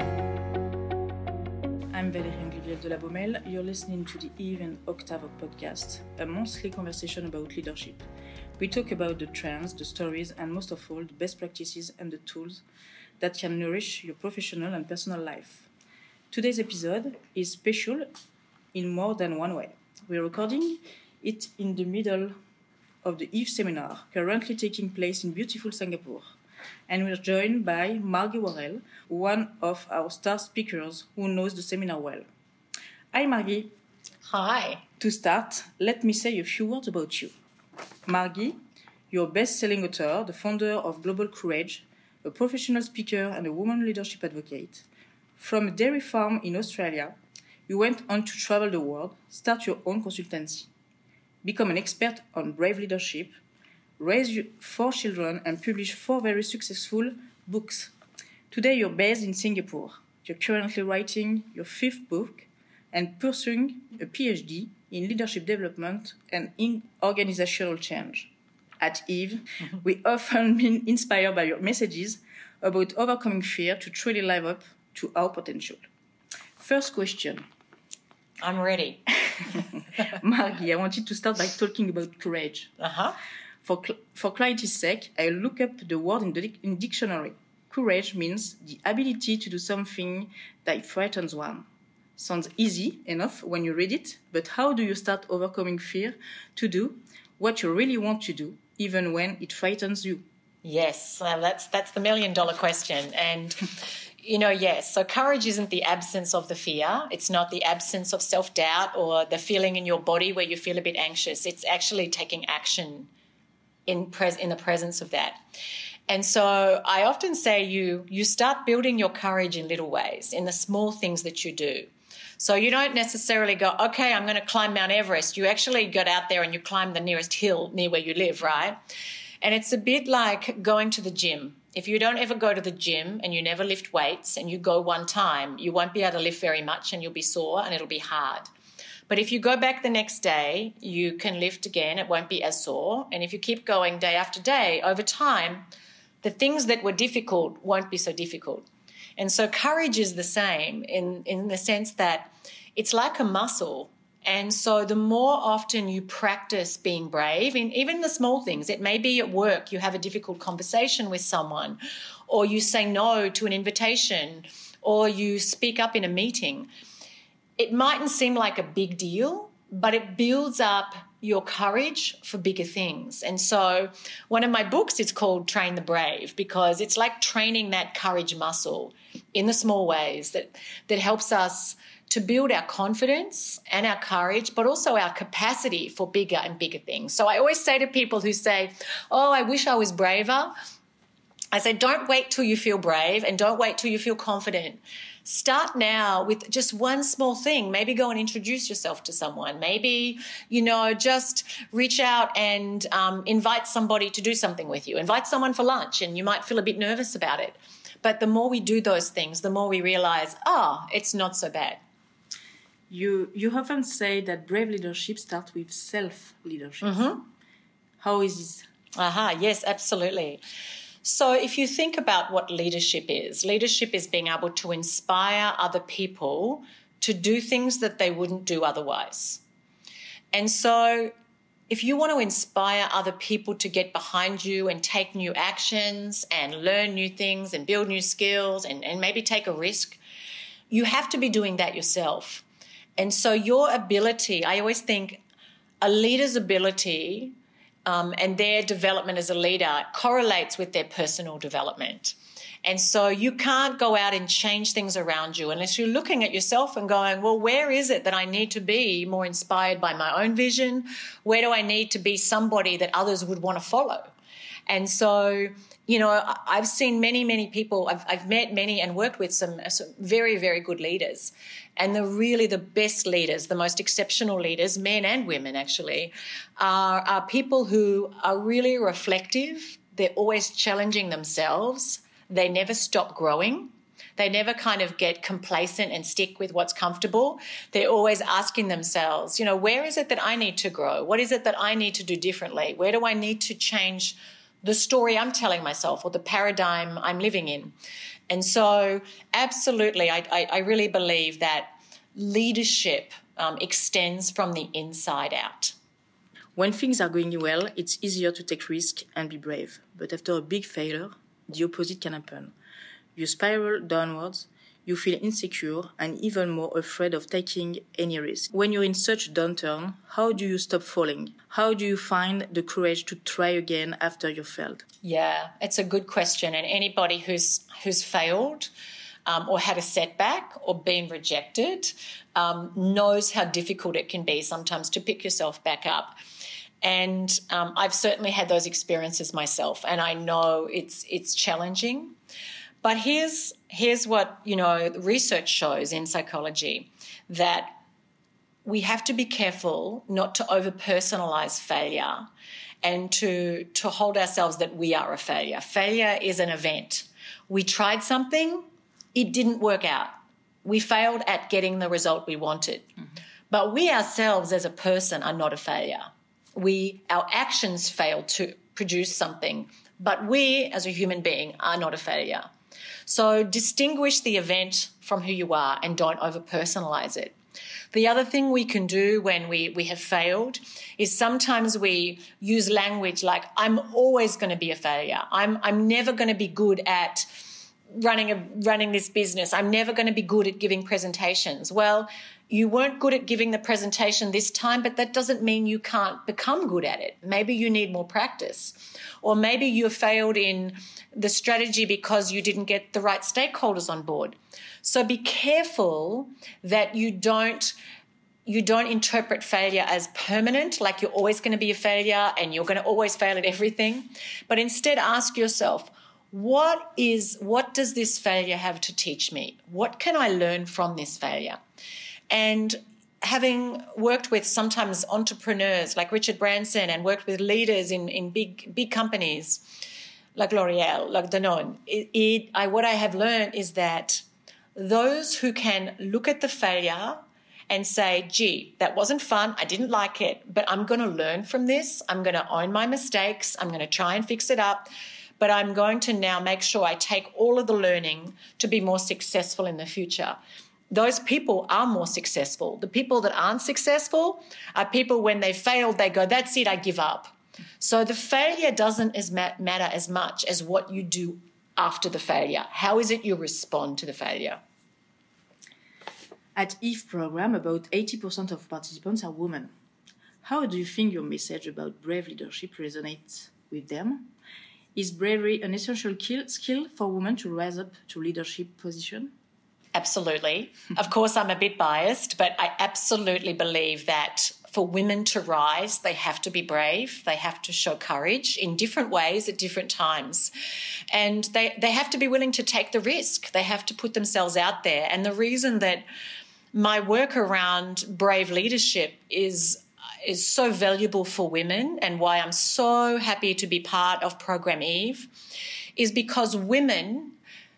I'm Valérie Angliviel de la Beaumelle. You're listening to the Eve and Octave podcast, a monthly conversation about leadership. We talk about the trends, the stories, and most of all, the best practices and the tools that can nourish your professional and personal life. Today's episode is special in more than one way. We're recording it in the middle of the Eve seminar, currently taking place in beautiful Singapore. And we're joined by Margie Warrell, one of our star speakers who knows the seminar well. Hi, Margie. Hi. To start, let me say a few words about you. Margie, you're a best selling author, the founder of Global Courage, a professional speaker, and a woman leadership advocate. From a dairy farm in Australia, you went on to travel the world, start your own consultancy, become an expert on brave leadership, raise four children, and publish four very successful books. Today, you're based in Singapore. You're currently writing your fifth book and pursuing a PhD in leadership development and in organizational change. At Eve, we often been inspired by your messages about overcoming fear to truly live up to our potential. First question. I'm ready. Margie, I wanted to start by talking about courage. Uh-huh. For, for clarity's sake, I look up the word in the in dictionary. Courage means the ability to do something that frightens one. Sounds easy enough when you read it, but how do you start overcoming fear to do what you really want to do, even when it frightens you? Yes, well, that's that's the million dollar question. And you know, yes. So courage isn't the absence of the fear. It's not the absence of self doubt or the feeling in your body where you feel a bit anxious. It's actually taking action in pres- in the presence of that. And so I often say you you start building your courage in little ways, in the small things that you do. So you don't necessarily go, okay, I'm going to climb Mount Everest. You actually get out there and you climb the nearest hill near where you live, right? And it's a bit like going to the gym. If you don't ever go to the gym and you never lift weights and you go one time, you won't be able to lift very much and you'll be sore and it'll be hard. But if you go back the next day, you can lift again. It won't be as sore. And if you keep going day after day, over time, the things that were difficult won't be so difficult. And so courage is the same in, in the sense that it's like a muscle. And so the more often you practice being brave in even the small things, it may be at work, you have a difficult conversation with someone, or you say no to an invitation, or you speak up in a meeting. It mightn't seem like a big deal, but it builds up your courage for bigger things. And so, one of my books is called Train the Brave because it's like training that courage muscle in the small ways that, that helps us to build our confidence and our courage, but also our capacity for bigger and bigger things. So, I always say to people who say, Oh, I wish I was braver. I say, don't wait till you feel brave and don't wait till you feel confident. Start now with just one small thing. Maybe go and introduce yourself to someone. Maybe, you know, just reach out and um, invite somebody to do something with you. Invite someone for lunch and you might feel a bit nervous about it. But the more we do those things, the more we realize, oh, it's not so bad. You, you often say that brave leadership starts with self leadership. How is this? Aha, yes, absolutely. So, if you think about what leadership is, leadership is being able to inspire other people to do things that they wouldn't do otherwise. And so, if you want to inspire other people to get behind you and take new actions and learn new things and build new skills and, and maybe take a risk, you have to be doing that yourself. And so, your ability, I always think a leader's ability um, and their development as a leader correlates with their personal development. And so you can't go out and change things around you unless you're looking at yourself and going, well, where is it that I need to be more inspired by my own vision? Where do I need to be somebody that others would want to follow? And so, you know, I've seen many, many people, I've, I've met many and worked with some, uh, some very, very good leaders. And the really the best leaders, the most exceptional leaders, men and women actually, are, are people who are really reflective. They're always challenging themselves. They never stop growing. They never kind of get complacent and stick with what's comfortable. They're always asking themselves, you know, where is it that I need to grow? What is it that I need to do differently? Where do I need to change the story I'm telling myself or the paradigm I'm living in? And so, absolutely, I, I, I really believe that leadership um, extends from the inside out. When things are going well, it's easier to take risk and be brave. But after a big failure, the opposite can happen. You spiral downwards, you feel insecure and even more afraid of taking any risk. When you're in such downturn, how do you stop falling? How do you find the courage to try again after you failed? Yeah, it's a good question. And anybody who's who's failed um, or had a setback or been rejected um, knows how difficult it can be sometimes to pick yourself back up. And um, I've certainly had those experiences myself, and I know it's it's challenging. But here's here's what you know research shows in psychology that we have to be careful not to over personalize failure and to to hold ourselves that we are a failure. Failure is an event. We tried something, it didn't work out. We failed at getting the result we wanted. Mm-hmm. But we ourselves as a person are not a failure we our actions fail to produce something, but we as a human being are not a failure. So distinguish the event from who you are and don't over personalize it. The other thing we can do when we, we have failed is sometimes we use language like, I'm always going to be a failure. I'm, I'm never going to be good at running a, running this business. I'm never going to be good at giving presentations. Well, you weren't good at giving the presentation this time, but that doesn't mean you can't become good at it. Maybe you need more practice. Or maybe you failed in the strategy because you didn't get the right stakeholders on board. So be careful that you don't you don't interpret failure as permanent, like you're always going to be a failure and you're going to always fail at everything, but instead ask yourself, what is what does this failure have to teach me? What can I learn from this failure? And having worked with sometimes entrepreneurs like Richard Branson and worked with leaders in, in big big companies like L'Oreal, like Danone, it, it, I, what I have learned is that those who can look at the failure and say, gee, that wasn't fun. I didn't like it, but I'm going to learn from this. I'm going to own my mistakes. I'm going to try and fix it up. But I'm going to now make sure I take all of the learning to be more successful in the future those people are more successful. The people that aren't successful are people when they failed, they go, that's it, I give up. So the failure doesn't as matter as much as what you do after the failure. How is it you respond to the failure? At EVE program, about 80% of participants are women. How do you think your message about brave leadership resonates with them? Is bravery an essential skill for women to rise up to leadership position? Absolutely. of course, I'm a bit biased, but I absolutely believe that for women to rise, they have to be brave. They have to show courage in different ways at different times. And they, they have to be willing to take the risk. They have to put themselves out there. And the reason that my work around brave leadership is is so valuable for women and why I'm so happy to be part of Program Eve is because women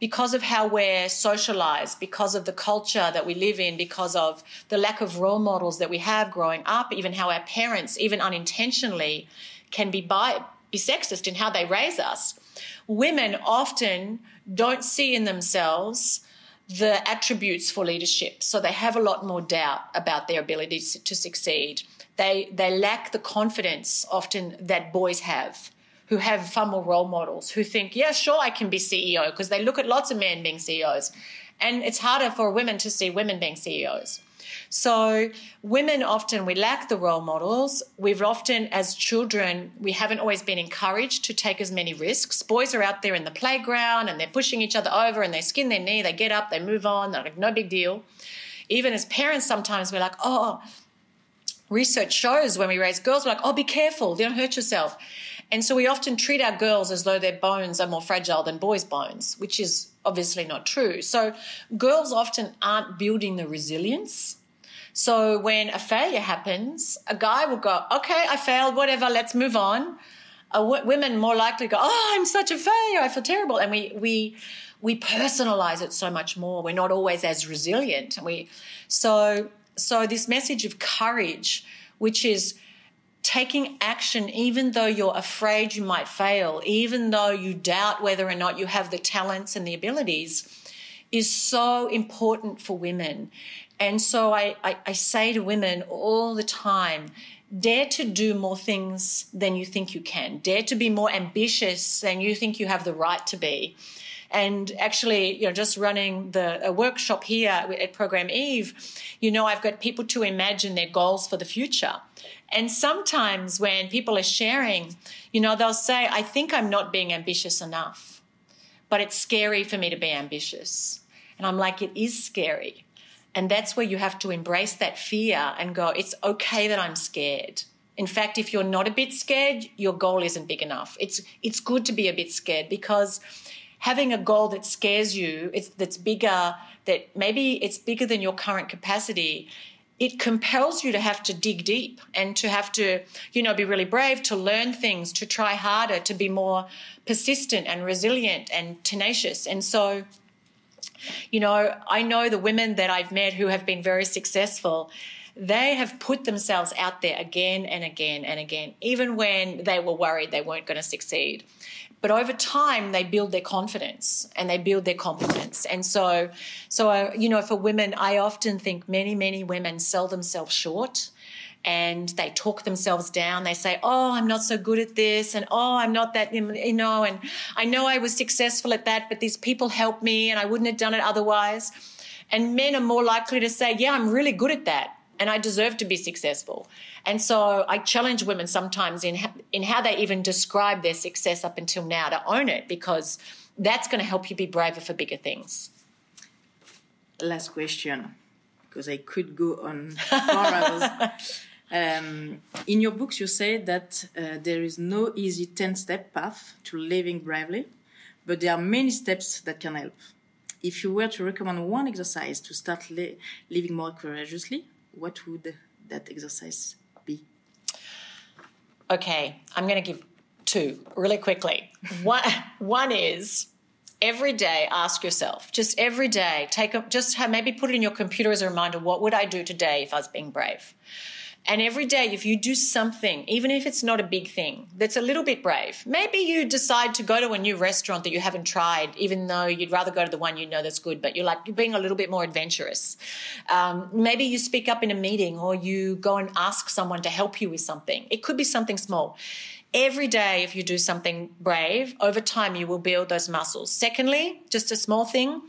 because of how we're socialized, because of the culture that we live in, because of the lack of role models that we have growing up, even how our parents, even unintentionally, can be, bi- be sexist in how they raise us. Women often don't see in themselves the attributes for leadership, so they have a lot more doubt about their ability to succeed. They, they lack the confidence often that boys have who have far more role models who think, yeah, sure, I can be CEO because they look at lots of men being CEOs. And it's harder for women to see women being CEOs. So, women often, we lack the role models. We've often, as children, we haven't always been encouraged to take as many risks. Boys are out there in the playground and they're pushing each other over and they skin their knee, they get up, they move on, they're like, no big deal. Even as parents, sometimes we're like, oh, research shows when we raise girls, we're like, oh, be careful, don't hurt yourself. And so we often treat our girls as though their bones are more fragile than boys' bones, which is obviously not true. So girls often aren't building the resilience. So when a failure happens, a guy will go, okay, I failed, whatever, let's move on. Women more likely go, oh, I'm such a failure, I feel terrible. And we, we, we personalize it so much more. We're not always as resilient. And we, so, so this message of courage, which is taking action, even though you're afraid you might fail, even though you doubt whether or not you have the talents and the abilities, is so important for women. And so I, I, I say to women all the time, dare to do more things than you think you can, dare to be more ambitious than you think you have the right to be. And actually, you know, just running the a workshop here at Program Eve, you know, I've got people to imagine their goals for the future. And sometimes when people are sharing, you know, they'll say, I think I'm not being ambitious enough, but it's scary for me to be ambitious. And I'm like, it is scary. And that's where you have to embrace that fear and go, it's okay that I'm scared. In fact, if you're not a bit scared, your goal isn't big enough. It's it's good to be a bit scared because having a goal that scares you, it's that's bigger, that maybe it's bigger than your current capacity, it compels you to have to dig deep and to have to, you know, be really brave, to learn things, to try harder, to be more persistent and resilient and tenacious. And so you know, I know the women that I've met who have been very successful. They have put themselves out there again and again and again, even when they were worried they weren't going to succeed. But over time, they build their confidence and they build their competence. And so, so uh, you know, for women, I often think many, many women sell themselves short and they talk themselves down. They say, Oh, I'm not so good at this. And oh, I'm not that, you know, and I know I was successful at that, but these people helped me and I wouldn't have done it otherwise. And men are more likely to say, Yeah, I'm really good at that and I deserve to be successful. And so I challenge women sometimes in, in how they even describe their success up until now to own it because that's going to help you be braver for bigger things. Last question, because I could go on for hours. Um, in your books, you say that uh, there is no easy 10 step path to living bravely, but there are many steps that can help. If you were to recommend one exercise to start li- living more courageously, what would that exercise be? Okay, I'm going to give two really quickly. one, one is every day ask yourself, just every day, take a, just have, maybe put it in your computer as a reminder what would I do today if I was being brave? And every day, if you do something, even if it's not a big thing, that's a little bit brave, maybe you decide to go to a new restaurant that you haven't tried, even though you'd rather go to the one you know that's good, but you're like, you're being a little bit more adventurous. Um, maybe you speak up in a meeting or you go and ask someone to help you with something. It could be something small. Every day, if you do something brave, over time you will build those muscles. Secondly, just a small thing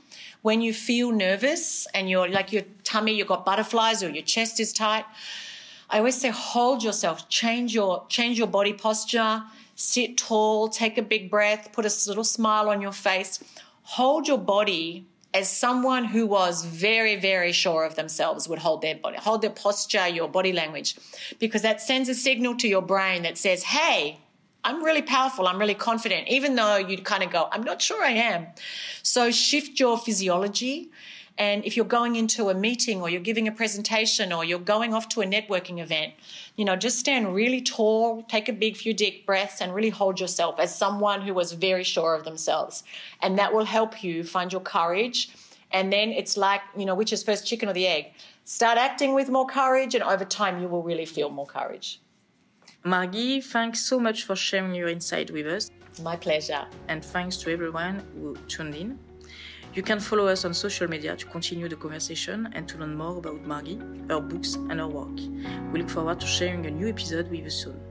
when you feel nervous and you're like your tummy, you've got butterflies or your chest is tight I always say hold yourself, change your change your body posture, sit tall, take a big breath, put a little smile on your face. Hold your body as someone who was very, very sure of themselves would hold their body, hold their posture, your body language, because that sends a signal to your brain that says, hey, I'm really powerful, I'm really confident, even though you kind of go, I'm not sure I am. So shift your physiology and if you're going into a meeting or you're giving a presentation or you're going off to a networking event, you know, just stand really tall, take a big few deep breaths, and really hold yourself as someone who was very sure of themselves. And that will help you find your courage. And then it's like, you know, which is first chicken or the egg? Start acting with more courage, and over time, you will really feel more courage. Margie, thanks so much for sharing your insight with us. My pleasure. And thanks to everyone who tuned in. You can follow us on social media to continue the conversation and to learn more about Margie, her books, and her work. We look forward to sharing a new episode with you soon.